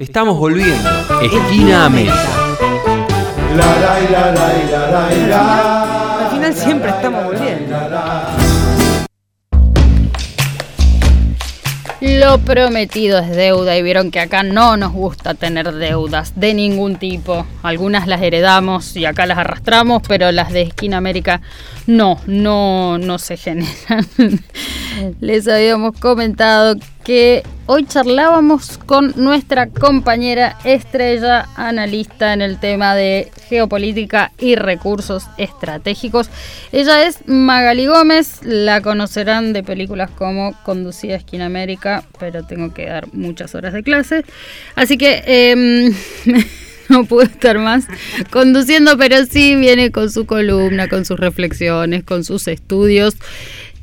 Estamos volviendo. Esquina América. Al final siempre estamos volviendo. Lo prometido es deuda y vieron que acá no nos gusta tener deudas de ningún tipo. Algunas las heredamos y acá las arrastramos, pero las de Esquina América no, no, no se generan. Les habíamos comentado hoy charlábamos con nuestra compañera estrella analista en el tema de geopolítica y recursos estratégicos. Ella es Magali Gómez, la conocerán de películas como Conducida Esquina América, pero tengo que dar muchas horas de clase. Así que... Eh, no puedo estar más conduciendo, pero sí viene con su columna, con sus reflexiones, con sus estudios,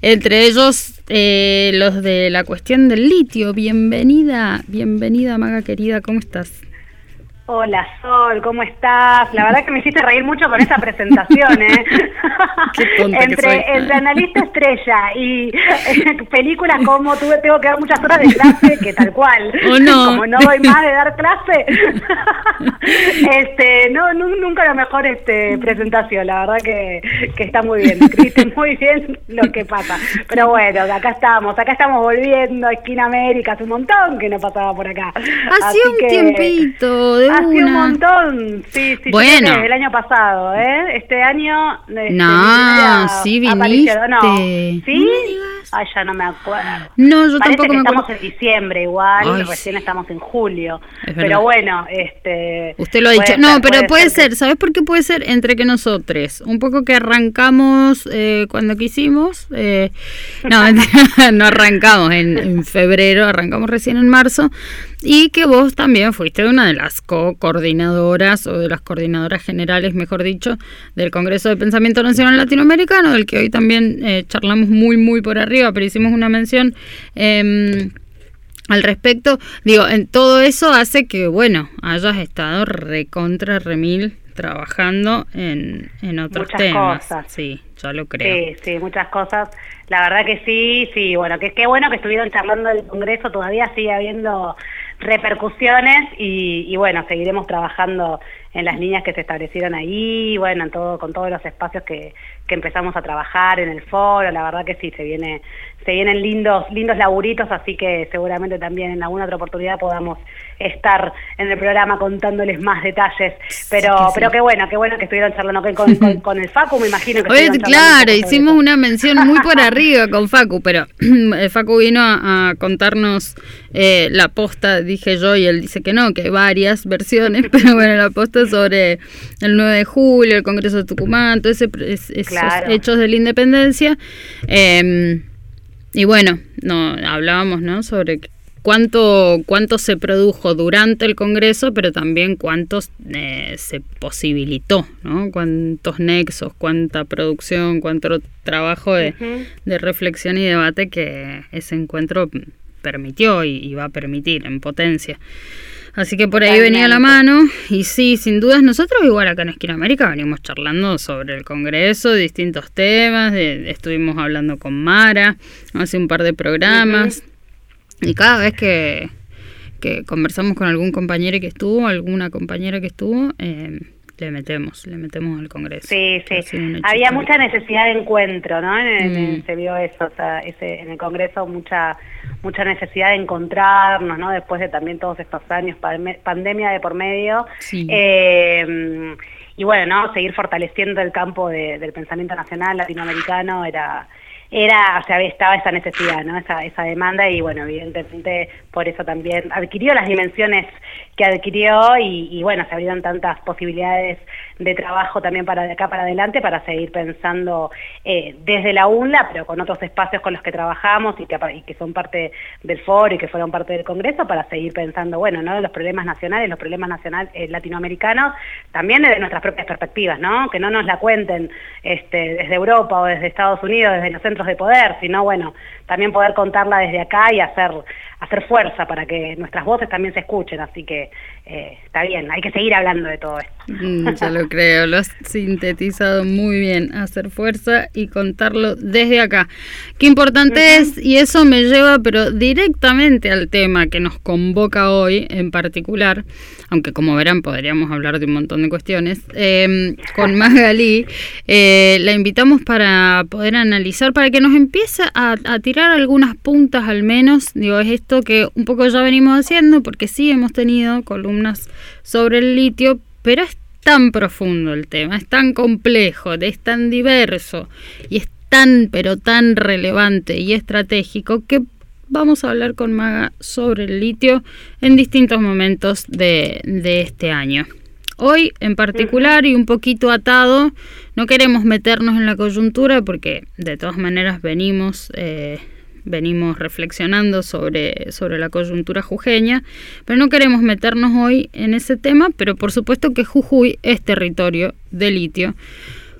entre ellos eh, los de la cuestión del litio. Bienvenida, bienvenida Maga querida, ¿cómo estás? Hola Sol, ¿cómo estás? La verdad que me hiciste reír mucho con esa presentación, ¿eh? entre, entre analista estrella y eh, películas como tuve, tengo que dar muchas horas de clase, que tal cual. Como no voy más de dar clase, este, no, nunca la mejor este, presentación, la verdad que, que está muy bien, escribiste muy bien lo que pasa. Pero bueno, acá estamos, acá estamos volviendo a Esquina América, hace un montón que no pasaba por acá. Hace un tiempito, de Hace un montón, sí, sí. Bueno. El año pasado, ¿eh? Este año... Este, no, sí viniste. No. ¿Sí? Ay, ya no me acuerdo. No, yo tampoco me acuerdo. estamos en diciembre igual, recién estamos en julio. Pero bueno, este... Usted lo ha dicho. No, pero puede, ser, ¿sabes por qué puede ser? Entre que nosotros, un poco que arrancamos eh, cuando quisimos, eh, no, no arrancamos en, en febrero, arrancamos recién en marzo, y que vos también fuiste una de las co-coordinadoras o de las coordinadoras generales, mejor dicho, del Congreso de Pensamiento Nacional Latinoamericano, del que hoy también eh, charlamos muy, muy por arriba, pero hicimos una mención. Eh, al respecto, digo, en todo eso hace que, bueno, hayas estado recontra remil trabajando en, en otros muchas temas. Cosas. Sí, yo lo creo. Sí, sí, muchas cosas. La verdad que sí, sí, bueno, que qué bueno que estuvieron charlando del Congreso, todavía sigue habiendo repercusiones y, bueno, seguiremos trabajando en las líneas que se establecieron ahí, bueno, en todo, con todos los espacios que, que empezamos a trabajar en el foro, la verdad que sí, se viene, se vienen lindos, lindos laburitos, así que seguramente también en alguna otra oportunidad podamos estar en el programa contándoles más detalles, pero, pero qué bueno, qué bueno que estuvieron charlando con, con, con el Facu, me imagino que Oye, Claro, hicimos una mención muy por arriba con Facu, pero el Facu vino a, a contarnos eh, la posta, dije yo, y él dice que no, que hay varias versiones, pero bueno, la posta sobre el 9 de julio, el Congreso de Tucumán, todo ese, esos hechos de la independencia. Eh, y bueno, no hablábamos ¿no? sobre cuánto, cuánto se produjo durante el Congreso, pero también cuántos eh, se posibilitó, ¿no? cuántos nexos, cuánta producción, cuánto trabajo de, de reflexión y debate que ese encuentro permitió y, va a permitir en potencia. Así que por ahí venía la mano. Y sí, sin dudas nosotros igual acá en Esquina América venimos charlando sobre el Congreso, distintos temas, estuvimos hablando con Mara hace un par de programas. Y cada vez que, que conversamos con algún compañero que estuvo, alguna compañera que estuvo, eh, le metemos, le metemos al Congreso. Sí, sí. Había mucha necesidad de encuentro, ¿no? En, mm. Se vio eso, o sea, ese, en el Congreso mucha mucha necesidad de encontrarnos, ¿no? Después de también todos estos años, pandemia de por medio. Eh, y bueno, ¿no? Seguir fortaleciendo el campo del pensamiento nacional latinoamericano era era, o sea, estaba esa necesidad, ¿no? Esa, esa demanda y bueno, evidentemente por eso también adquirió las dimensiones que adquirió y, y bueno, se abrieron tantas posibilidades de trabajo también para de acá para adelante para seguir pensando eh, desde la UNLA, pero con otros espacios con los que trabajamos y que, son parte del foro y que fueron parte del Congreso para seguir pensando, bueno, ¿no? los problemas nacionales, los problemas nacionales eh, latinoamericanos, también desde nuestras propias perspectivas, ¿no? Que no nos la cuenten este, desde Europa o desde Estados Unidos, desde los centros de poder, sino bueno, también poder contarla desde acá y hacer hacer fuerza para que nuestras voces también se escuchen, así que eh, está bien, hay que seguir hablando de todo esto. Mm, ya lo creo, lo has sintetizado muy bien, hacer fuerza y contarlo desde acá. Qué importante es, y eso me lleva pero directamente al tema que nos convoca hoy en particular, aunque como verán podríamos hablar de un montón de cuestiones, em, con Magali, eh, la invitamos para poder analizar, para que nos empiece a, a tirar algunas puntas al menos, digo, es esto que un poco ya venimos haciendo, porque sí hemos tenido columnas sobre el litio, pero es tan profundo el tema, es tan complejo, es tan diverso y es tan, pero tan relevante y estratégico que vamos a hablar con Maga sobre el litio en distintos momentos de, este año. Hoy en particular y un poquito atado, no queremos meternos en la coyuntura porque de todas maneras venimos, eh, venimos reflexionando sobre, sobre la coyuntura jujeña, pero no queremos meternos hoy en ese tema, pero por supuesto que Jujuy es territorio de litio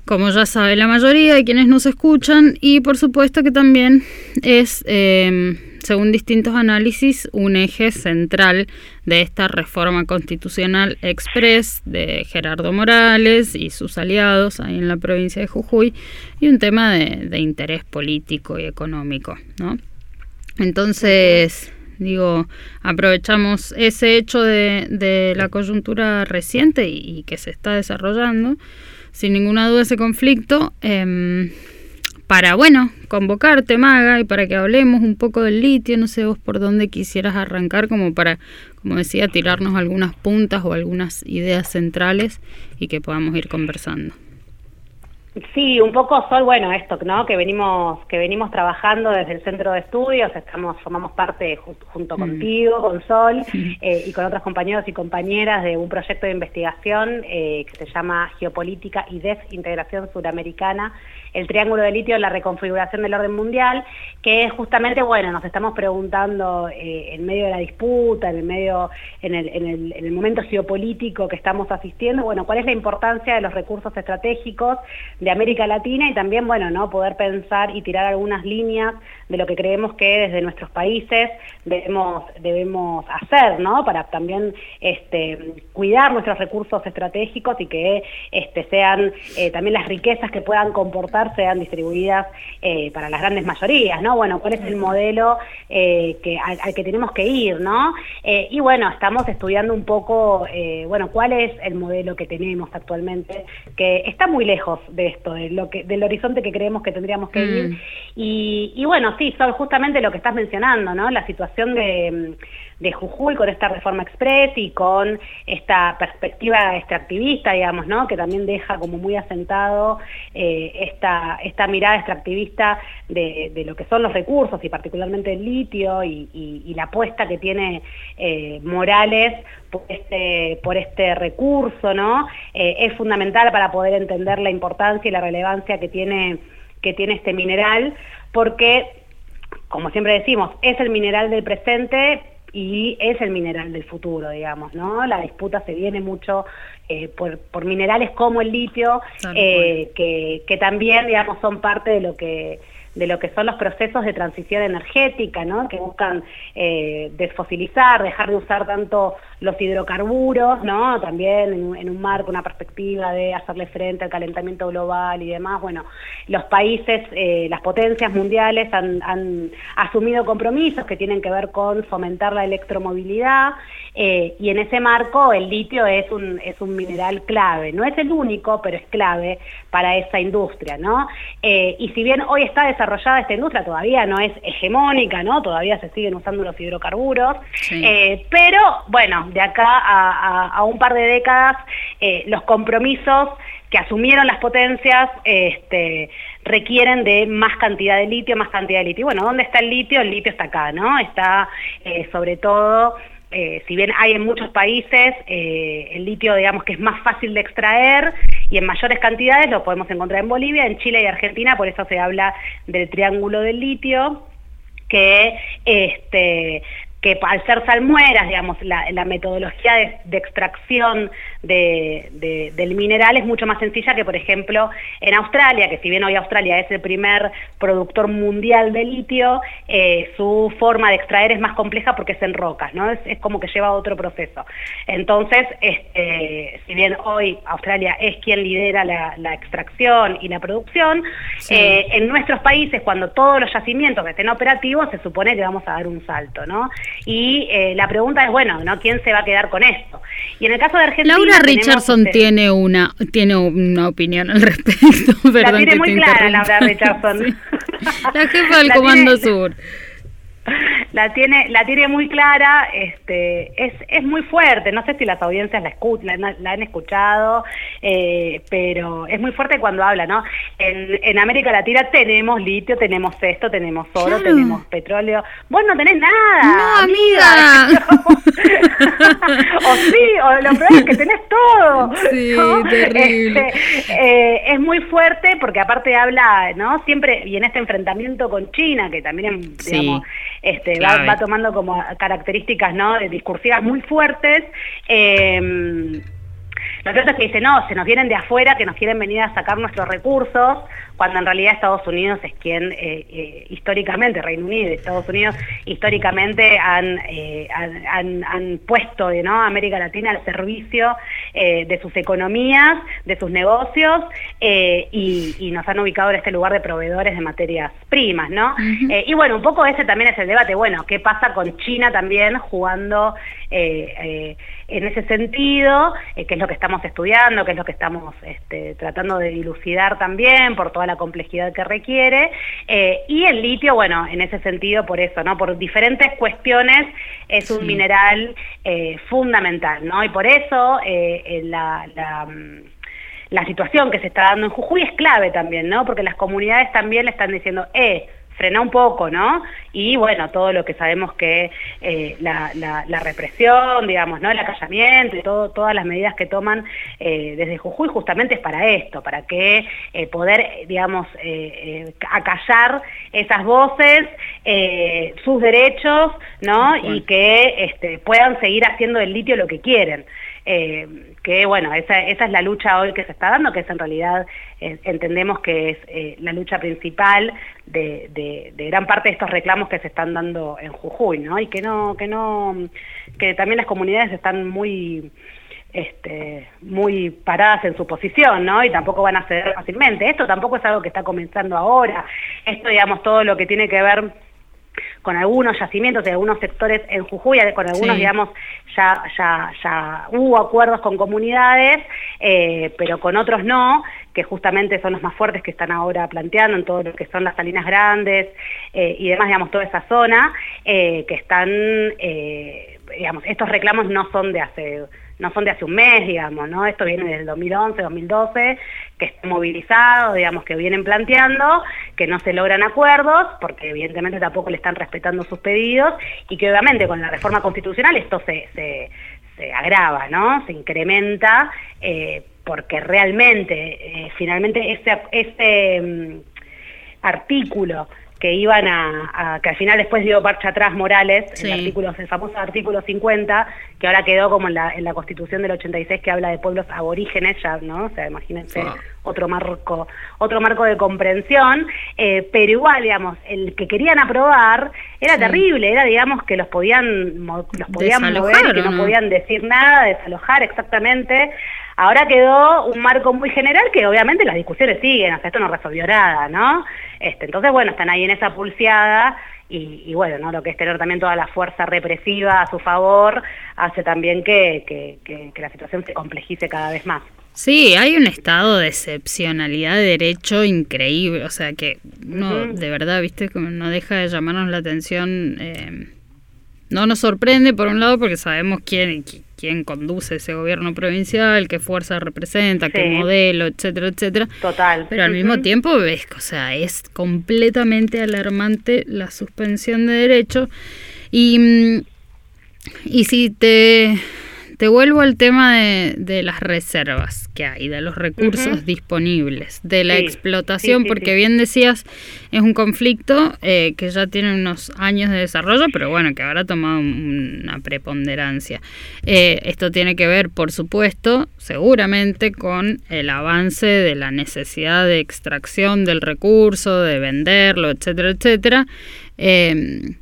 como ya sabe la mayoría de quienes nos escuchan, y por supuesto que también es, em, según distintos análisis, un eje central de esta reforma constitucional express de Gerardo Morales y sus aliados ahí en la provincia de Jujuy, y un tema de, interés político y económico, ¿no? Entonces, digo, aprovechamos ese hecho de, la coyuntura reciente y que se está desarrollando sin ninguna duda ese conflicto, em, para, bueno, convocarte, Maga, y para que hablemos un poco del litio, no sé vos por dónde quisieras arrancar, como para, como decía, tirarnos algunas puntas o algunas ideas centrales y que podamos ir conversando. Sí, un poco Sol, bueno, esto, ¿no? Que venimos que venimos trabajando desde el centro de estudios, estamos formamos parte junto mm. contigo, con Sol eh, y con otros compañeros y compañeras de un proyecto de investigación eh, que se llama Geopolítica y Desintegración Suramericana el triángulo de litio en la reconfiguración del orden mundial, que justamente, bueno, nos estamos preguntando eh, en medio de la disputa, en el medio, en el momento geopolítico que estamos asistiendo, bueno, cuál es la importancia de los recursos estratégicos de América Latina y también, bueno, ¿no? poder pensar y tirar algunas líneas de lo que creemos que desde nuestros países debemos, debemos hacer, ¿no? Para también este, cuidar nuestros recursos estratégicos y que este, sean eh, también las riquezas que puedan comportar sean distribuidas eh, para las grandes mayorías, ¿no? Bueno, ¿cuál es el modelo eh, que, al, que tenemos que ir, ¿no? y bueno, estamos estudiando un poco, bueno, cuál es el modelo que tenemos actualmente, que está muy lejos de esto, de lo que, del horizonte que creemos que tendríamos que ir. Mm. Y, y bueno, sí, son justamente lo que estás mencionando, ¿no? La situación de, de Jujuy con esta reforma express y con esta perspectiva extractivista, digamos, ¿no? Que también deja como muy asentado eh, esta, esta mirada extractivista de, de, lo que son los recursos y particularmente el litio y, y, la apuesta que tiene eh, Morales por este, por este recurso, ¿no? Eh, es fundamental para poder entender la importancia y la relevancia que tiene que tiene este mineral, porque como siempre decimos, es el mineral del presente y es el mineral del futuro, digamos, ¿no? La disputa se viene mucho eh, por, por, minerales como el litio, eh, que, que también, digamos, son parte de lo que de lo que son los procesos de transición energética, ¿no? que buscan eh, desfosilizar, dejar de usar tanto los hidrocarburos, ¿no? también en, un marco, una perspectiva de hacerle frente al calentamiento global y demás. Bueno, los países, eh, las potencias mundiales han, asumido compromisos que tienen que ver con fomentar la electromovilidad eh, y en ese marco el litio es un, es un mineral clave. No es el único, pero es clave para esa industria. ¿no? y si bien hoy está desarrollado desarrollada esta industria, todavía no es hegemónica, ¿no? Todavía se siguen usando los hidrocarburos, eh, pero bueno, de acá a, un par de décadas eh, los compromisos que asumieron las potencias este, requieren de más cantidad de litio, más cantidad de litio. Y bueno, ¿dónde está el litio? El litio está acá, ¿no? Está eh, sobre todo... si bien hay en muchos países, el litio digamos que es más fácil de extraer y en mayores cantidades lo podemos encontrar en Bolivia, en Chile y Argentina, por eso se habla del triángulo del litio que este, que al ser salmueras, digamos, la, metodología de, extracción de, del mineral es mucho más sencilla que, por ejemplo, en Australia, que si bien hoy Australia es el primer productor mundial de litio, eh, su forma de extraer es más compleja porque es en rocas, ¿no? Es, como que lleva otro proceso. Entonces, este, si bien hoy Australia es quien lidera la, extracción y la producción, eh, en nuestros países, cuando todos los yacimientos estén operativos, se supone que vamos a dar un salto, ¿no? Y eh, la pregunta es, bueno, ¿no? ¿Quién se va a quedar con esto? Y en el caso de Argentina... Laura Richardson este tiene una tiene una opinión al respecto. la tiene muy clara Laura Richardson. La jefa del Comando Sur. la tiene la tiene muy clara este es, es muy fuerte. No sé si las audiencias la la, han escuchado eh, pero es muy fuerte cuando habla no en, en, América Latina tenemos litio tenemos esto tenemos oro tenemos petróleo. Vos no tenés nada no amiga, o sí o lo peor es que tenés todo sí terrible. Este, eh, es muy fuerte porque aparte habla no siempre y en este enfrentamiento con China que también digamos este, va, tomando como características ¿no? discursivas muy fuertes. Eh, lo cierto es que dice, no, se nos vienen de afuera, que nos quieren venir a sacar nuestros recursos, cuando en realidad Estados Unidos es quien eh, eh, históricamente, Reino Unido y Estados Unidos históricamente han, eh, han, puesto ¿no? América Latina al servicio de sus economías, de sus negocios y, nos han ubicado en este lugar de proveedores de materias primas. ¿no? y bueno, un poco ese también es el debate, bueno, ¿qué pasa con China también jugando en ese sentido? ¿Qué es lo que estamos estudiando? ¿Qué es lo que estamos este, tratando de dilucidar también por toda la complejidad que requiere. Eh, y el litio, bueno, en ese sentido, por eso, ¿no? Por diferentes cuestiones es un mineral eh, fundamental, ¿no? Y por eso eh, la, la mm, la situación que se está dando en Jujuy es clave también, ¿no? Porque las comunidades también le están diciendo, eh, frena un poco, ¿no? Y bueno, todo lo que sabemos que eh, la, represión, digamos, ¿no? El acallamiento y todo, todas las medidas que toman eh, desde Jujuy justamente es para esto, para que eh, poder, digamos, acallar esas voces, sus derechos, ¿no? Y que este, puedan seguir haciendo del litio lo que quieren. Eh, que bueno, esa, es la lucha hoy que se está dando, que es en realidad, eh, entendemos que es eh, la lucha principal de, de, gran parte de estos reclamos que se están dando en Jujuy, ¿no? Y que no, que no, que también las comunidades están muy este, muy paradas en su posición, ¿no? Y tampoco van a ceder fácilmente. Esto tampoco es algo que está comenzando ahora. Esto, digamos, todo lo que tiene que ver con algunos yacimientos de algunos sectores en Jujuy, con algunos, digamos, ya, ya, ya hubo acuerdos con comunidades, eh, pero con otros no, que justamente son los más fuertes que están ahora planteando en todo lo que son las salinas grandes eh, y demás, digamos, toda esa zona, eh, que están, digamos, estos reclamos no son de hace no son de hace un mes, digamos, ¿no? Esto viene del 2011, 2012, que está movilizado, digamos, que vienen planteando, que no se logran acuerdos, porque evidentemente tampoco le están respetando sus pedidos, y que obviamente con la reforma constitucional esto se, se, se agrava, ¿no? Se incrementa, eh, porque realmente, eh, finalmente, ese, ese mm, artículo que iban a, que al final después dio marcha atrás Morales, el, artículo, el famoso artículo 50, que ahora quedó como en la, en la Constitución del 86 que habla de pueblos aborígenes, ya, ¿no? O sea, imagínense ah. otro marco, otro marco de comprensión, eh, pero igual, digamos, el que querían aprobar era terrible, era, digamos, que los podían, los podían mover, que no podían decir nada, desalojar exactamente. Ahora quedó un marco muy general que obviamente las discusiones siguen, hasta esto no resolvió nada, ¿no? Este, entonces, bueno, están ahí en esa pulseada y, bueno, ¿no? lo que es tener también toda la fuerza represiva a su favor hace también que, que, la situación se complejice cada vez más. Sí, hay un estado de excepcionalidad de derecho increíble, o sea que no, de verdad, viste, como no deja de llamarnos la atención. Eh, no nos sorprende por un lado porque sabemos quién, quién conduce ese gobierno provincial, qué fuerza representa, qué modelo, etcétera, etcétera. Total. Pero al mismo tiempo ves, o sea, es completamente alarmante la suspensión de derechos y, mm, y si te te vuelvo al tema de, de las reservas que hay, de los recursos disponibles, de la Sí, explotación, sí, sí, porque bien decías, es un conflicto eh, que ya tiene unos años de desarrollo, pero bueno, que ahora ha tomado un- una preponderancia. Eh, esto tiene que ver, por supuesto, seguramente con el avance de la necesidad de extracción del recurso, de venderlo, etcétera, etcétera. Eh,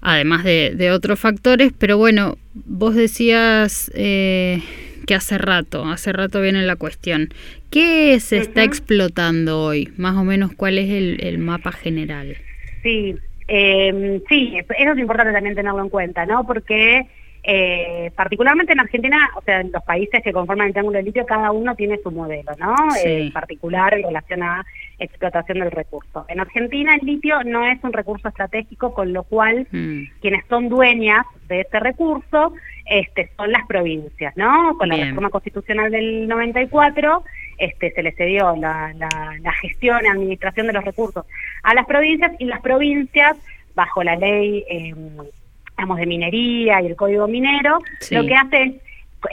además de, de otros factores, pero bueno, vos decías eh, que hace rato, hace rato viene la cuestión. ¿Qué se está explotando hoy? Más o menos, ¿cuál es el, el mapa general? Sí, eh, sí, eso es importante también tenerlo en cuenta, ¿no? Porque eh, particularmente en Argentina, o sea, en los países que conforman el Triángulo del Litio, cada uno tiene su modelo, ¿no? Sí. Eh, particular en relación a explotación del recurso. En Argentina el litio no es un recurso estratégico, con lo cual Mm, quienes son dueñas de ese recurso este, son las provincias, ¿no? Con la reforma constitucional del 94 este, se le cedió la, la- la gestión y administración de los recursos a las provincias y las provincias, bajo la ley eh, digamos, de minería y el código minero, Sí. lo que hace es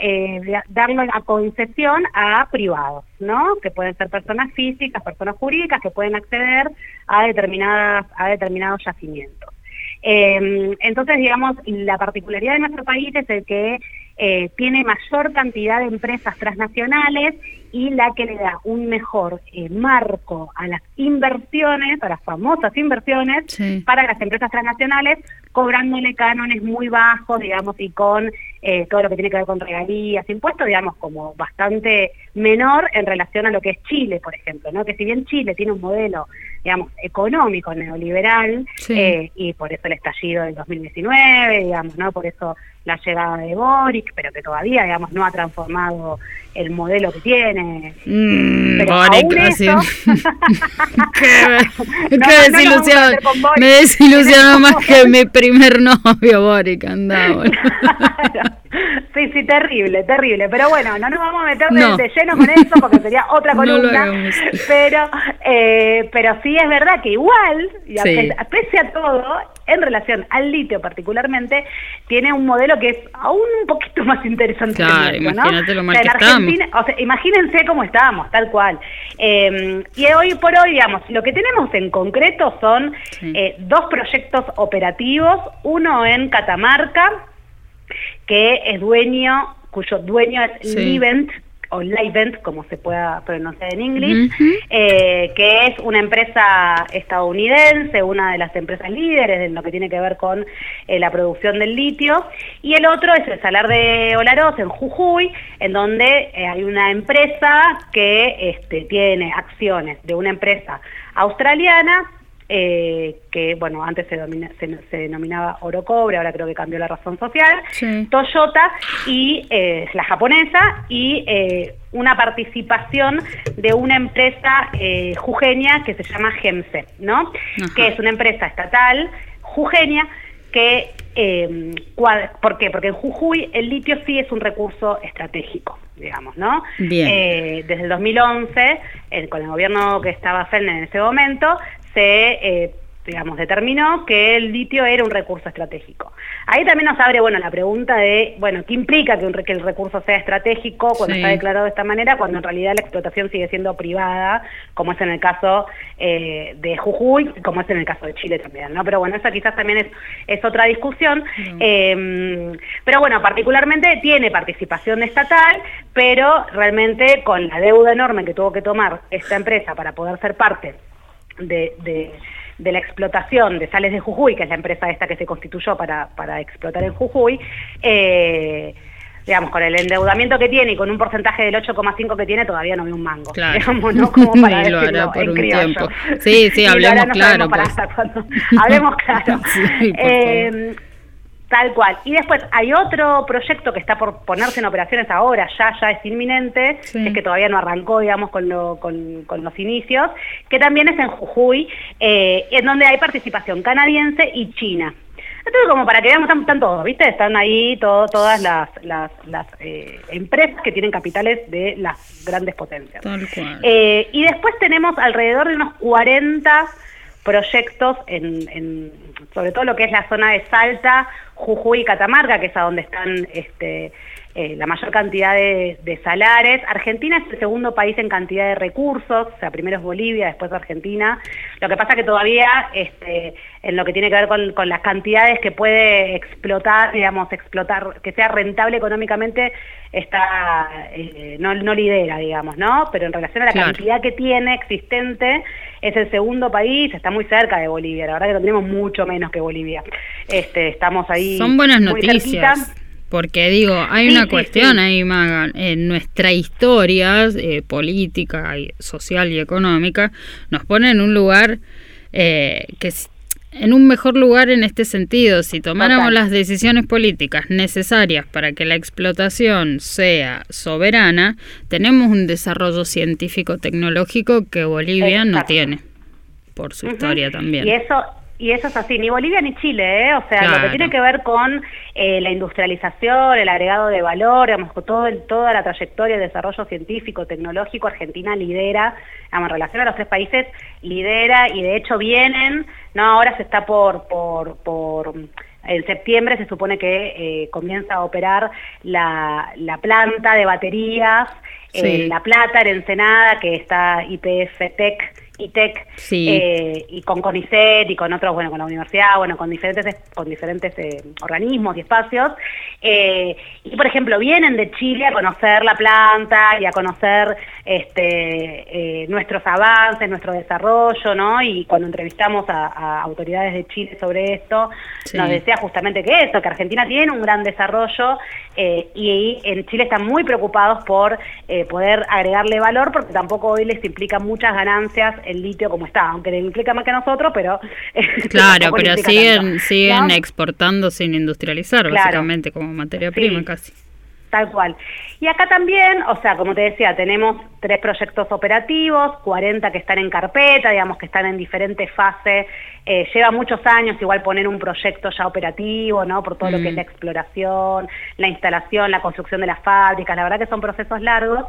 eh, da- darlo a concesión a privados, ¿no? Que pueden ser personas físicas, personas jurídicas que pueden acceder a determinadas a determinados yacimientos. Eh, entonces, digamos, la particularidad de nuestro país es el que eh, tiene mayor cantidad de empresas transnacionales y la que le da un mejor eh, marco a las inversiones, a las famosas inversiones, Sí. para las empresas transnacionales, cobrándole cánones muy bajos, digamos, y con eh, todo lo que tiene que ver con regalías, impuestos, digamos, como bastante menor en relación a lo que es Chile, por ejemplo, ¿no? Que si bien Chile tiene un modelo, digamos, económico, neoliberal, Sí. eh, y por eso el estallido del 2019, digamos, ¿no? Por eso la llegada de Boric, pero que todavía, digamos, no ha transformado el modelo que tiene. Mm, Pero Boric, así- qué, qué No, a desilusión. Me desilusionó más que mi primer novio, Boric, anda, boludo. Sí, sí, terrible, terrible. Pero bueno, no nos vamos a meter No. de lleno con eso porque sería otra No columna. pero, eh, pero sí es verdad que igual, y Sí. pese a todo, en relación al litio particularmente, tiene un modelo que es aún un poquito más interesante. que ¿no? imagínate lo mal O sea, que en estamos. Argentina- o sea, imagínense cómo estábamos, tal cual. Eh, y hoy por hoy, digamos, lo que tenemos en concreto son Sí. eh, dos proyectos operativos, uno en Catamarca, que es dueño, cuyo dueño es Sí. Livent, o Livent, como se pueda pronunciar en inglés, eh, que es una empresa estadounidense, una de las empresas líderes en lo que tiene que ver con eh, la producción del litio, y el otro es el Salar de Olaroz en Jujuy, en donde eh, hay una empresa que este, tiene acciones de una empresa australiana eh, que bueno antes se, domina- se, se denominaba Oro Cobre, ahora creo que cambió la razón social, Sí. Toyota y eh, la japonesa y eh, una participación de una empresa jujeña que se llama GEMSE, ¿no? Ajá. Que es una empresa estatal jujeña que ¿por qué? Porque en Jujuy el litio sí es un recurso estratégico, digamos, ¿no? Bien. Eh, desde el 2011, eh, con el gobierno que estaba Fernández en ese momento, se eh, digamos, determinó que el litio era un recurso estratégico. Ahí también nos abre, bueno, la pregunta de, bueno, ¿qué implica que, un re- que el recurso sea estratégico cuando Sí. está declarado de esta manera, cuando en realidad la explotación sigue siendo privada, como es en el caso eh, de Jujuy, como es en el caso de Chile también, ¿no? Pero bueno, esa quizás también es, es otra discusión. Eh, pero bueno, particularmente tiene participación estatal, pero realmente con la deuda enorme que tuvo que tomar esta empresa para poder ser parte de, de- de la explotación de Sales de Jujuy, que es la empresa esta que se constituyó para, para explotar en Jujuy, eh, digamos, con el endeudamiento que tiene y con un porcentaje del 8,5 que tiene, todavía no ve un mango. Claro. Digamos, ¿no? Como para Y lo hará por un criollo. tiempo. Sí, sí, hablemos no claro, para hasta. Hablemos claro. Sí, Eh, Tal cual. Y después hay otro proyecto que está por ponerse en operaciones ahora, ya ya es inminente, Sí. es que todavía no arrancó, digamos, con, lo- con, con los inicios, que también es en Jujuy, eh, en donde hay participación canadiense y china. Entonces, como para que veamos, están, están todos, ¿viste? Están ahí todo, todas las, las, las, eh, empresas que tienen capitales de las grandes potencias. Tal cual. Eh, y después tenemos alrededor de unos 40 proyectos, en, en- sobre todo lo que es la zona de Salta, Jujuy y Catamarca, que es a donde están este, eh, la mayor cantidad de, de, salares. Argentina es el segundo país en cantidad de recursos, o sea, primero es Bolivia, después Argentina. Lo que pasa que todavía, este, en lo que tiene que ver con, con las cantidades que puede explotar, digamos, explotar, que sea rentable económicamente, está eh, no, no, lidera, digamos, ¿no? Pero en relación a la cantidad que tiene existente, es el segundo país, está muy cerca de Bolivia, la verdad que tenemos mucho menos que Bolivia. Este, estamos ahí. Son buenas noticias. Porque digo, hay una cuestión ahí, Maga, en nuestra historia eh, política, y social y económica, nos pone en un lugar eh, que en un mejor lugar en este sentido. Si tomáramos las decisiones políticas necesarias para que la explotación sea soberana, tenemos un desarrollo científico-tecnológico que Bolivia no tiene, por su historia también. Y eso y eso es así, ni Bolivia ni Chile, ¿eh? o sea, lo que tiene que ver con eh, la industrialización, el agregado de valor, digamos, con todo toda la trayectoria de desarrollo científico, tecnológico, Argentina lidera, digamos, en relación a los tres países, lidera y de hecho vienen, no, ahora se está por, por, por en septiembre se supone que eh, comienza a operar la, la planta de baterías, eh, La Plata, en Ensenada, que está IPF Tech, ITEC eh, y con CONICET y con otros, bueno, con la universidad, bueno, con diferentes, con diferentes eh, organismos y espacios. Eh, y, por ejemplo, vienen de Chile a conocer la planta y a conocer este, nuestros avances, nuestro desarrollo, ¿no? Y cuando entrevistamos a, autoridades de Chile sobre esto, nos decía justamente que eso, que Argentina tiene un gran desarrollo y en Chile están muy preocupados por poder agregarle valor porque tampoco hoy les implica muchas ganancias el litio como está, aunque le implica más que nosotros, pero... Claro, pero siguen, siguen exportando sin industrializar, básicamente, como materia prima casi. Tal cual. Y acá también, o sea, como te decía, tenemos tres proyectos operativos, 40 que están en carpeta, digamos que están en diferentes fases. Eh, lleva muchos años igual poner un proyecto ya operativo, ¿no? Por todo lo que es mm. la exploración, la instalación, la construcción de las fábricas. La verdad que son procesos largos.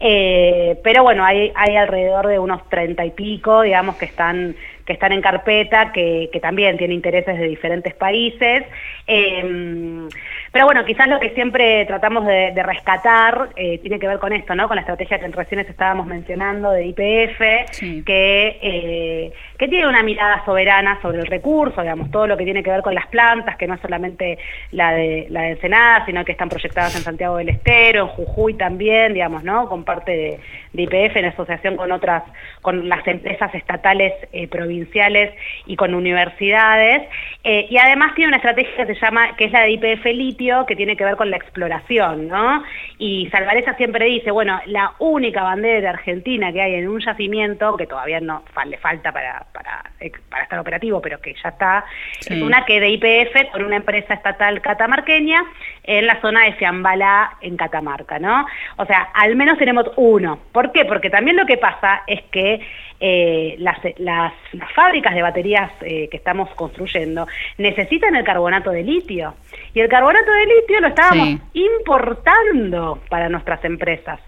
Eh, pero bueno, hay, hay alrededor de unos 30 y pico, digamos, que están que están en carpeta, que, que también tiene intereses de diferentes países. Eh, pero bueno, quizás lo que siempre tratamos de, rescatar eh, tiene que ver con esto, ¿no? Con la estrategia que recién estábamos mencionando de IPF, que, eh, que tiene una mirada soberana sobre el recurso, digamos, todo lo que tiene que ver con las plantas, que no es solamente la de, la de Ensenada, sino que están proyectadas en Santiago del Estero, en Jujuy también, digamos, ¿no? Con parte de, IPF en asociación con otras, con las empresas estatales eh, provinciales y con universidades. y además tiene una estrategia que se llama, que es la de IPF litio, que tiene que ver con la exploración, ¿no? Y Salvareza siempre dice, bueno, la única bandera de Argentina que hay en un yacimiento, que todavía no le falta para, para, para estar operativo, pero que ya está, es una que de IPF con una empresa estatal catamarqueña en la zona de Fiambala, en Catamarca, ¿no? O sea, al menos tenemos uno. ¿Por qué? Porque también lo que pasa es que eh, las, las, fábricas de baterías eh, que estamos construyendo necesitan el carbonato de litio. Y el carbonato de litio lo estábamos importando para nuestras empresas,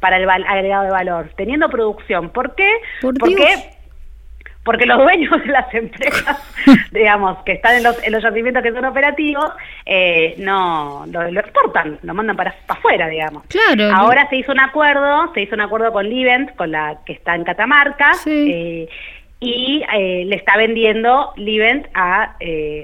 para el agregado de valor, teniendo producción. ¿Por qué? Porque porque los dueños de las empresas, digamos, que están en los, en los yacimientos que son operativos, eh, no lo, exportan, lo mandan para, afuera, digamos. Claro. Ahora se hizo un acuerdo, se hizo un acuerdo con Livent, con la que está en Catamarca, eh, y eh, le está vendiendo Livent a,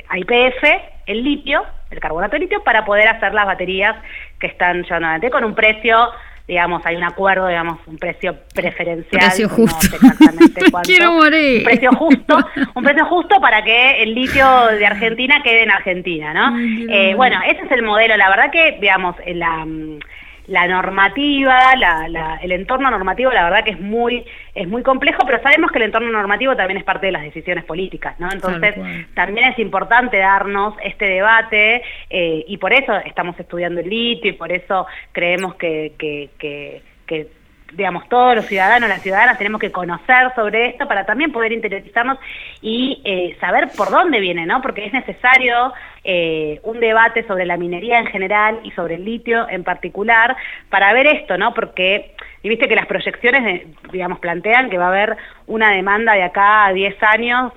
a IPF el litio, el carbonato de litio, para poder hacer las baterías que están llevando adelante con un precio digamos, hay un acuerdo, digamos, un precio preferencial. Precio justo. Quiero morir. Un precio justo, un precio justo para que el litio de Argentina quede en Argentina, ¿no? Eh, bueno, ese es el modelo. La verdad que, digamos, la mm, la normativa, la, el entorno normativo, la verdad que es muy, es muy complejo, pero sabemos que el entorno normativo también es parte de las decisiones políticas, ¿no? Entonces, también es importante darnos este debate eh, y por eso estamos estudiando el litio y por eso creemos que, que, que, que digamos, todos los ciudadanos, las ciudadanas tenemos que conocer sobre esto para también poder interiorizarnos y eh, saber por dónde viene, ¿no? Porque es necesario eh, un debate sobre la minería en general y sobre el litio en particular para ver esto, ¿no? Porque, y viste que las proyecciones, digamos, plantean que va a haber una demanda de acá a 10 años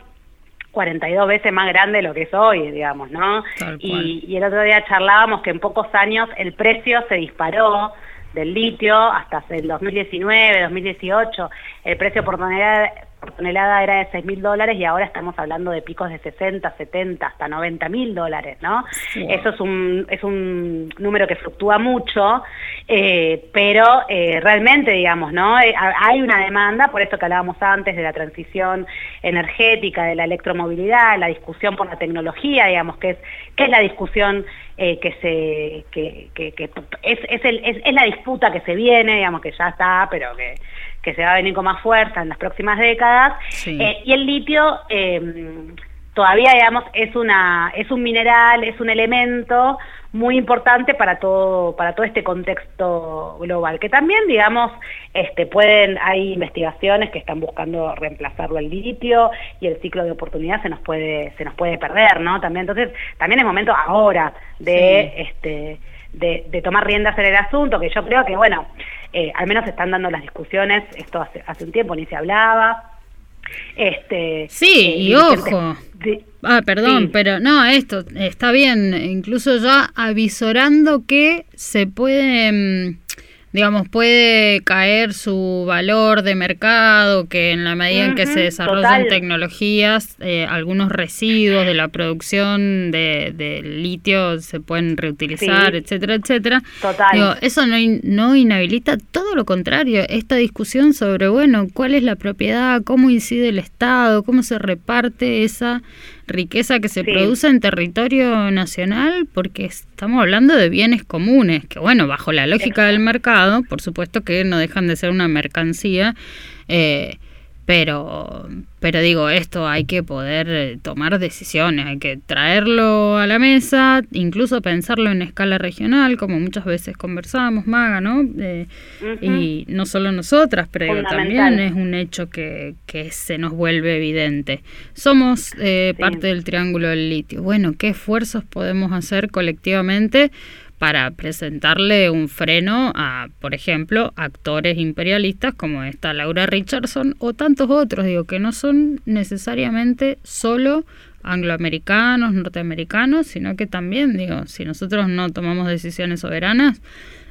42 veces más grande de lo que es hoy, digamos, ¿no? Y, y el otro día charlábamos que en pocos años el precio se disparó del litio hasta el 2019, 2018, el precio por tonelada, por tonelada era de 6 mil dólares y ahora estamos hablando de picos de 60, 70, hasta 90 mil dólares, ¿no? Eso es un, es un número que fluctúa mucho, eh, pero eh, realmente, digamos, ¿no? Eh, hay una demanda, por esto que hablábamos antes de la transición energética, de la electromovilidad, la discusión por la tecnología, digamos, que es, que es la discusión que se que, que, que es, es, el, es, es, la disputa que se viene, digamos que ya está, pero que, que se va a venir con más fuerza en las próximas décadas. Eh, y el litio eh, todavía, digamos, es, una, es un mineral, es un elemento muy importante para todo, para todo este contexto global, que también, digamos, este, pueden, hay investigaciones que están buscando reemplazarlo al litio y el ciclo de oportunidad se nos puede, se nos puede perder, ¿no? También, entonces, también es momento ahora de, este, de, de tomar riendas en el asunto, que yo creo que, bueno, eh, al menos están dando las discusiones, esto hace, hace un tiempo ni se hablaba. Este, sí, eh, y ojo. ah, perdón, pero no, esto está bien, incluso ya avisorando que se puede digamos, puede caer su valor de mercado, que en la medida en que se desarrollan tecnologías, eh, algunos residuos de la producción de, litio se pueden reutilizar, etcétera, etcétera. Total. eso no, no inhabilita, todo lo contrario, esta discusión sobre, bueno, cuál es la propiedad, cómo incide el Estado, cómo se reparte esa riqueza que se produce en territorio nacional, porque estamos hablando de bienes comunes, que bueno, bajo la lógica del mercado, por supuesto que no dejan de ser una mercancía, eh, pero, pero digo, esto hay que poder eh, tomar decisiones, hay que traerlo a la mesa, incluso pensarlo en escala regional, como muchas veces conversamos, Maga, ¿no? Eh, y no solo nosotras, pero también es un hecho que, que se nos vuelve evidente. Somos eh, parte del triángulo del litio. Bueno, ¿qué esfuerzos podemos hacer colectivamente? Para presentarle un freno a, por ejemplo, actores imperialistas como esta Laura Richardson o tantos otros, digo, que no son necesariamente solo angloamericanos, norteamericanos, sino que también, digo, si nosotros no tomamos decisiones soberanas,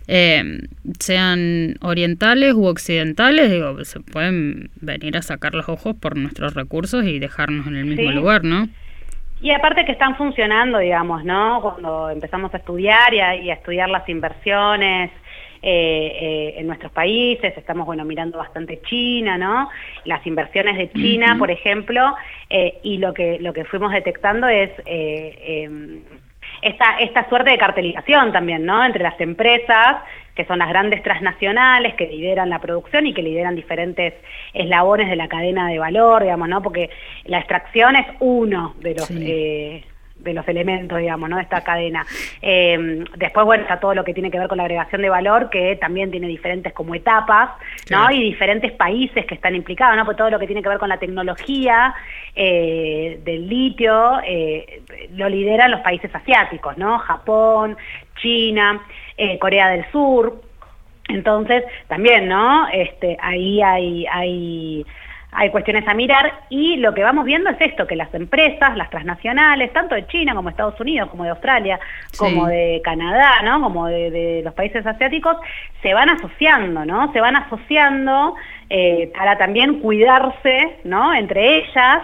eh, sean orientales u occidentales, digo, se pueden venir a sacar los ojos por nuestros recursos y dejarnos en el mismo lugar, ¿no? Y aparte que están funcionando, digamos, ¿no? Cuando empezamos a estudiar y a, estudiar las inversiones eh, eh, en nuestros países, estamos, bueno, mirando bastante China, ¿no? Las inversiones de China, por ejemplo, eh, y lo que, lo que fuimos detectando es em, esta, esta suerte de cartelización también, ¿no? Entre las empresas que son las grandes transnacionales que lideran la producción y que lideran diferentes eslabones de la cadena de valor, digamos, ¿no? Porque la extracción es uno de los... Eh, de los elementos, digamos, ¿no? De esta cadena. Eh, después, bueno, está todo lo que tiene que ver con la agregación de valor, que también tiene diferentes como etapas, ¿no? Y diferentes países que están implicados, ¿no? Pues todo lo que tiene que ver con la tecnología eh, del litio, lo lideran los países asiáticos, ¿no? Japón, China, eh, Corea del Sur. Entonces, también, ¿no? Este, ahí hay, hay, hay cuestiones a mirar y lo que vamos viendo es esto, que las empresas, las transnacionales, tanto de China como de Estados Unidos, como de Australia, como de Canadá, ¿no? Como de, los países asiáticos, se van asociando, ¿no? Se van asociando eh, para también cuidarse, ¿no? Entre ellas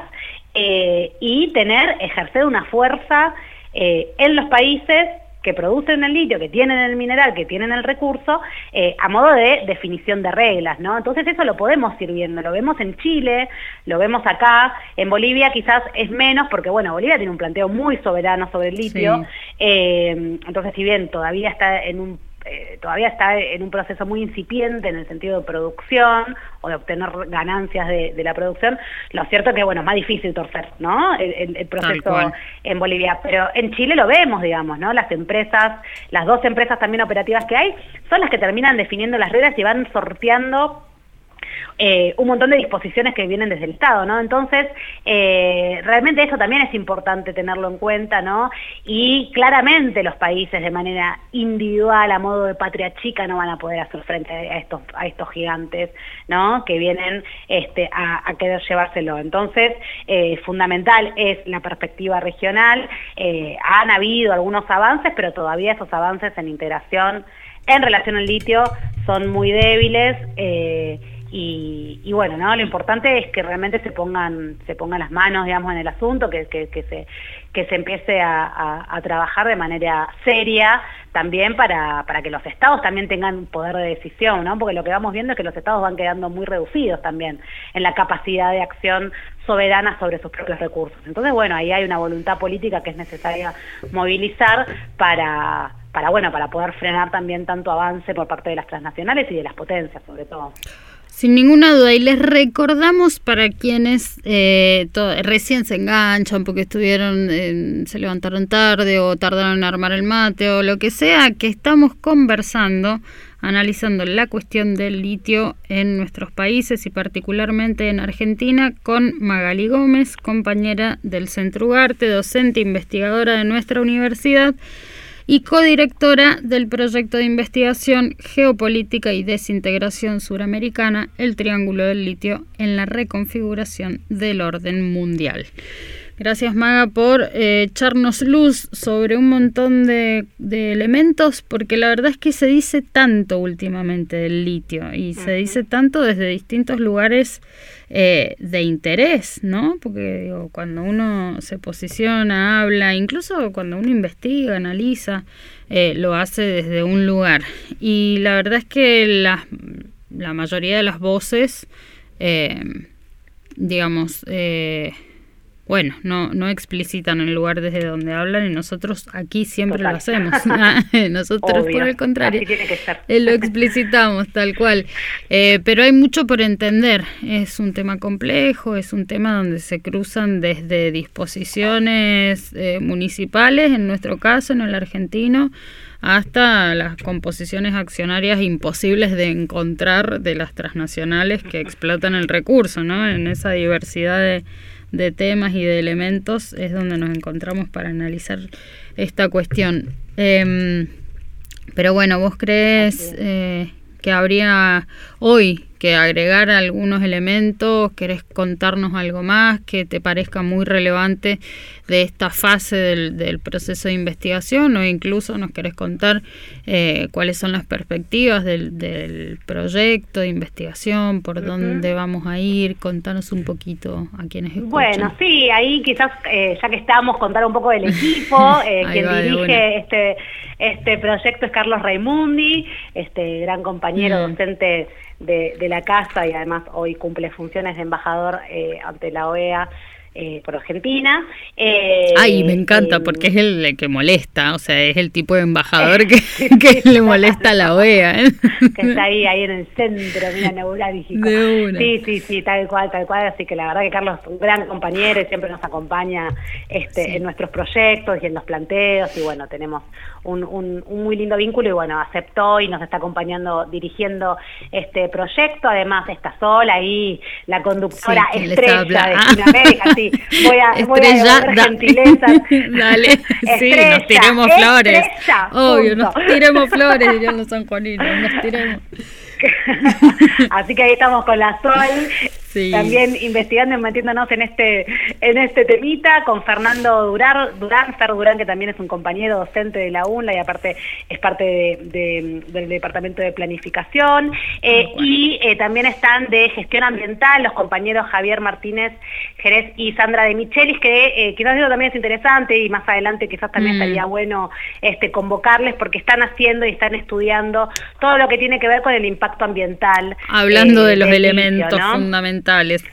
eh, y tener, ejercer una fuerza en los países que producen el litio, que tienen el mineral, que tienen el recurso, eh, a modo de definición de reglas, ¿no? Entonces eso lo podemos ir viendo, lo vemos en Chile, lo vemos acá, en Bolivia quizás es menos, porque bueno, Bolivia tiene un planteo muy soberano sobre el litio, eh, entonces si bien todavía está en un eh, todavía está en un proceso muy incipiente en el sentido de producción o de obtener ganancias de, la producción, lo cierto es que, bueno, es más difícil torcer, ¿no? El, proceso en Bolivia, pero en Chile lo vemos, digamos, ¿no? Las empresas, las dos empresas también operativas que hay, son las que terminan definiendo las reglas y van sorteando eh, un montón de disposiciones que vienen desde el Estado, ¿no? Entonces, eh, realmente eso también es importante tenerlo en cuenta, ¿no? Y claramente los países de manera individual, a modo de patria chica, no van a poder hacer frente a estos, gigantes, ¿no? Que vienen este, a, a querer llevárselo. Entonces, eh, fundamental es la perspectiva regional. Han habido algunos avances, pero todavía esos avances en integración en relación al litio son muy débiles. Y, bueno, ¿no? Lo importante es que realmente se pongan, se pongan las manos, digamos, en el asunto, que, que, se, que se empiece a, a, trabajar de manera seria también para, para que los estados también tengan poder de decisión, ¿no? Porque lo que vamos viendo es que los estados van quedando muy reducidos también en la capacidad de acción soberana sobre sus propios recursos. Entonces, bueno, ahí hay una voluntad política que es necesaria movilizar para para bueno para poder frenar también tanto avance por parte de las transnacionales y de las potencias sobre todo. Sin ninguna duda, y les recordamos para quienes eh, recién se enganchan porque estuvieron, se levantaron tarde o tardaron en armar el mate o lo que sea, que estamos conversando, analizando la cuestión del litio en nuestros países y particularmente en Argentina con Magali Gómez, compañera del Centro Ugarte, docente investigadora de nuestra universidad y codirectora del proyecto de investigación Geopolítica y Desintegración Suramericana, el Triángulo del Litio en la reconfiguración del orden mundial. Gracias Maga por eh, echarnos luz sobre un montón de, elementos, porque la verdad es que se dice tanto últimamente del litio y se dice tanto desde distintos lugares eh, de interés, ¿no? Porque digo, cuando uno se posiciona, habla, incluso cuando uno investiga, analiza, eh, lo hace desde un lugar. Y la verdad es que la, la mayoría de las voces, eh, digamos, bueno, no, no explicitan el lugar desde donde hablan y nosotros aquí siempre lo hacemos. Ah, nosotros, por el contrario, eh, lo explicitamos tal cual. Eh, pero hay mucho por entender. Es un tema complejo, es un tema donde se cruzan desde disposiciones eh, municipales, en nuestro caso, en el argentino, hasta las composiciones accionarias imposibles de encontrar de las transnacionales que explotan el recurso, ¿no? En esa diversidad de de temas y de elementos es donde nos encontramos para analizar esta cuestión. Em, pero bueno, ¿vos crees eh, que habría hoy que agregar algunos elementos, querés contarnos algo más que te parezca muy relevante de esta fase del, proceso de investigación o incluso nos querés contar eh, cuáles son las perspectivas del, proyecto de investigación, por dónde vamos a ir, contanos un poquito a quienes escuchan. Bueno, sí, ahí quizás eh, ya que estamos, contar un poco del equipo, eh, quien dirige este, este proyecto es Carlos Raimundi, este gran compañero docente de, la casa y además hoy cumple funciones de embajador eh, ante la OEA eh, por Argentina. Eh, Ay, me encanta porque es el que molesta, o sea, es el tipo de embajador que, que le molesta a la OEA. Que está ahí, ahí en el centro, mira, neurálgico. Sí, sí, sí, tal cual, tal cual. Así que la verdad que Carlos es un gran compañero y siempre nos acompaña este, en nuestros proyectos y en los planteos. Y bueno, tenemos un, un, muy lindo vínculo y bueno, aceptó y nos está acompañando, dirigiendo este proyecto. Además, está sola ahí, la conductora estrella de Latinoamérica. Sí, voy a, voy a gentileza. Dale, sí, nos tiremos flores. Obvio, nos tiremos flores, dirían los sanjuaninos, nos tiremos. Así que ahí estamos con la Sol, también investigando y metiéndonos en este, en este temita, con Fernando Durán, Durán, Fer Durán, que también es un compañero docente de la UNLA y aparte es parte de, del Departamento de Planificación. Eh, y eh, también están de gestión ambiental los compañeros Javier Martínez Jerez y Sandra de Michelis, que eh, quizás digo también es interesante y más adelante quizás también mm. estaría bueno este, convocarles porque están haciendo y están estudiando todo lo que tiene que ver con el impacto ambiental. Hablando de los elementos fundamentales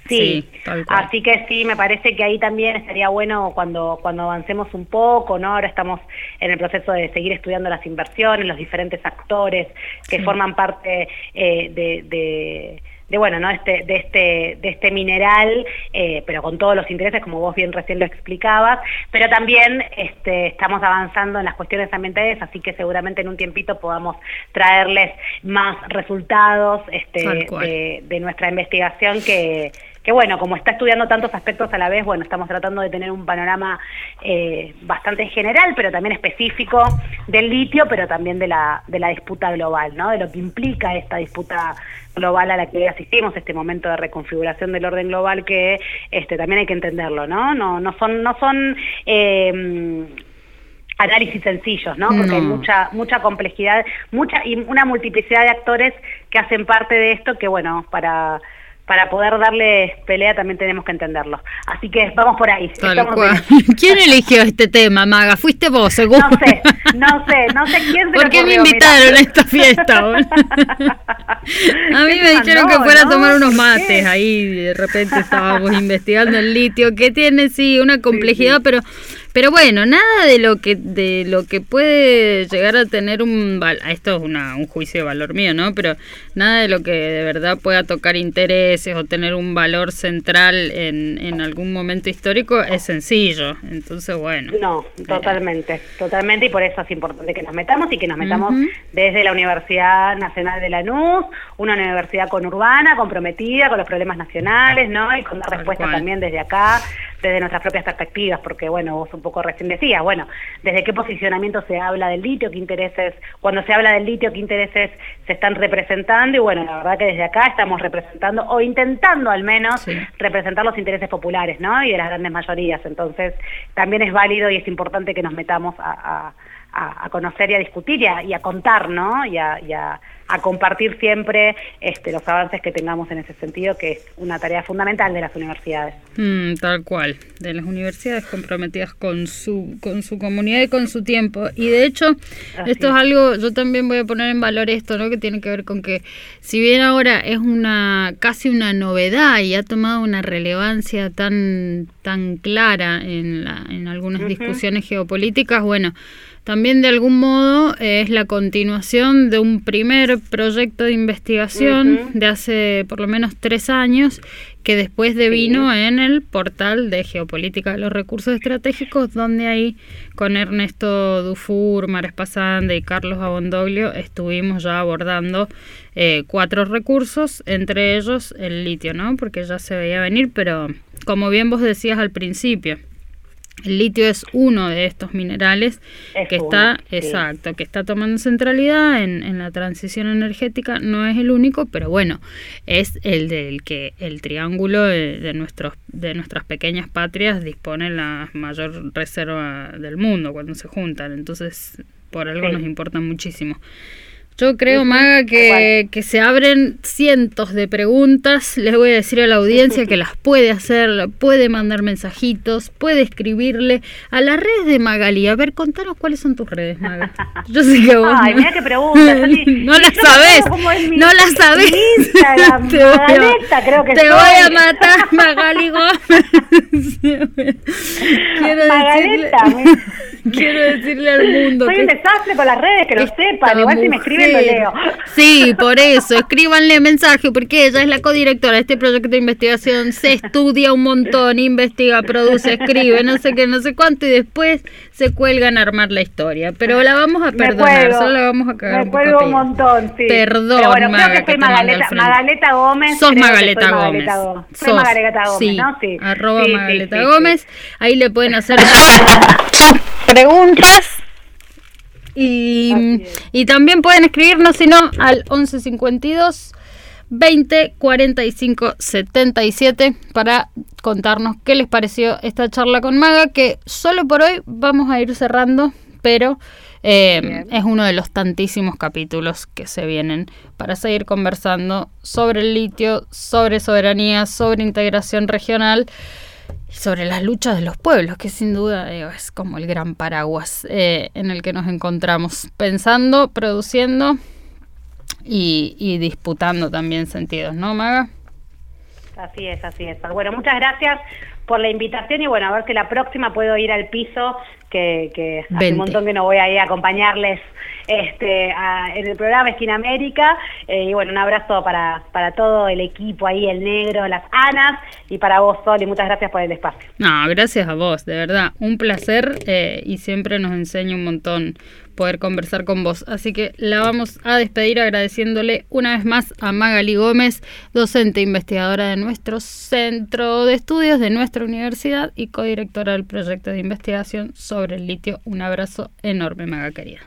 Sí, así que sí, me parece que ahí también estaría bueno cuando, cuando avancemos un poco, ¿no? Ahora estamos en el proceso de seguir estudiando las inversiones, los diferentes actores que forman parte eh, de de bueno, ¿no? Este, de este, de este mineral, eh, pero con todos los intereses, como vos bien recién lo explicabas, pero también este, estamos avanzando en las cuestiones ambientales, así que seguramente en un tiempito podamos traerles más resultados este, de, de nuestra investigación que que bueno, como está estudiando tantos aspectos a la vez, bueno, estamos tratando de tener un panorama eh, bastante general, pero también específico del litio, pero también de la, de la disputa global, ¿no? De lo que implica esta disputa global a la que asistimos, este momento de reconfiguración del orden global que este también hay que entenderlo, ¿no? No, no son, no son eh, análisis sencillos, ¿no? Porque hay mucha mucha complejidad, mucha y una multiplicidad de actores que hacen parte de esto que bueno, para para poder darle pelea también tenemos que entenderlo. Así que vamos por ahí. ¿Quién eligió este tema, Maga? ¿Fuiste vos, seguro? No sé, no sé, no sé quién se ¿Por qué me invitaron a esta fiesta? a mí me dijeron que fuera a tomar unos mates, ahí de repente estábamos investigando el litio, que tiene sí una complejidad, pero pero bueno, nada de lo que de lo que puede llegar a tener un esto es una, un juicio de valor mío, ¿no? Pero nada de lo que de verdad pueda tocar intereses o tener un valor central en, en algún momento histórico es sencillo. Entonces, bueno. No, totalmente, totalmente y por eso es importante que nos metamos y que nos metamos desde la Universidad Nacional de Lanús, una universidad conurbana, comprometida con los problemas nacionales, ¿no? Y con dar respuesta también desde acá desde nuestras propias perspectivas, porque bueno, vos un poco recién decías, bueno, desde qué posicionamiento se habla del litio, qué intereses, cuando se habla del litio, qué intereses se están representando, y bueno, la verdad que desde acá estamos representando, o intentando al menos, representar los intereses populares, ¿no? Y de las grandes mayorías, entonces también es válido y es importante que nos metamos a, conocer y a discutir y a, contar, ¿no? y a a compartir siempre este, los avances que tengamos en ese sentido, que es una tarea fundamental de las universidades. Mm, tal cual, de las universidades comprometidas con su, con su comunidad y con su tiempo. Y de hecho, esto es algo, yo también voy a poner en valor esto, ¿no? que tiene que ver con que si bien ahora es una casi una novedad y ha tomado una relevancia tan, tan clara en, la, en algunas discusiones geopolíticas, bueno, también de algún modo es la continuación de un primer proyecto de investigación de hace por lo menos tres años que después devino en el portal de Geopolítica de los Recursos Estratégicos, donde ahí con Ernesto Dufour, Mares Pasande y Carlos Abondoglio estuvimos ya abordando eh, cuatro recursos, entre ellos el litio, ¿no? Porque ya se veía venir, pero como bien vos decías al principio, el litio es uno de estos minerales que está, exacto, que está tomando centralidad en, en, la transición energética. No es el único, pero bueno, es el del que el triángulo de, nuestros, de nuestras pequeñas patrias dispone la mayor reserva del mundo cuando se juntan. Entonces, por algo nos importa muchísimo. Yo creo, Maga, que, que, se abren cientos de preguntas. Les voy a decir a la audiencia que las puede hacer, puede mandar mensajitos, puede escribirle a las redes de Magali. A ver, contanos cuáles son tus redes, Maga. Yo sé que vos. Ay, mira qué preguntas. no las sabes. No las sabes. Instagram, te voy a, creo que Te voy a matar, Magali Gómez. Quiero decirle, quiero decirle al mundo. Soy un desastre con las redes, que lo sepan. Igual si me escriben Sí, por eso, escríbanle mensaje, porque ella es la codirectora de este proyecto de investigación, se estudia un montón, investiga, produce, escribe, no sé qué, no sé cuánto, y después se cuelgan a armar la historia. Pero la vamos a perdonar, solo la vamos a cagar Me cuelgo un, montón, sí. Perdón, bueno, creo que soy Magaleta, Gómez. Sos Magaleta Gómez. Soy Magaleta Gómez, ¿no? Sí. Arroba Magaleta Gómez. Ahí le pueden hacer preguntas y, y también pueden escribirnos, si no, al 1152 20 45 77 para contarnos qué les pareció esta charla con Maga, que solo por hoy vamos a ir cerrando, pero eh, es uno de los tantísimos capítulos que se vienen para seguir conversando sobre el litio, sobre soberanía, sobre integración regional sobre las luchas de los pueblos, que sin duda es como el gran paraguas eh, en el que nos encontramos, pensando, produciendo y, disputando también sentidos, ¿no, Maga? Así es, así es. Bueno, muchas gracias por la invitación y bueno, a ver si la próxima puedo ir al piso, que, que hace un montón que no voy a ir a acompañarles este, en el programa Esquina América. Eh, y bueno, un abrazo para, para todo el equipo ahí, el negro, las Anas, y para vos, Sol, y muchas gracias por el espacio. No, gracias a vos, de verdad, un placer eh, y siempre nos enseña un montón poder conversar con vos. Así que la vamos a despedir agradeciéndole una vez más a Magali Gómez, docente investigadora de nuestro centro de estudios de nuestra universidad y codirectora del proyecto de investigación sobre el litio. Un abrazo enorme, Maga querida.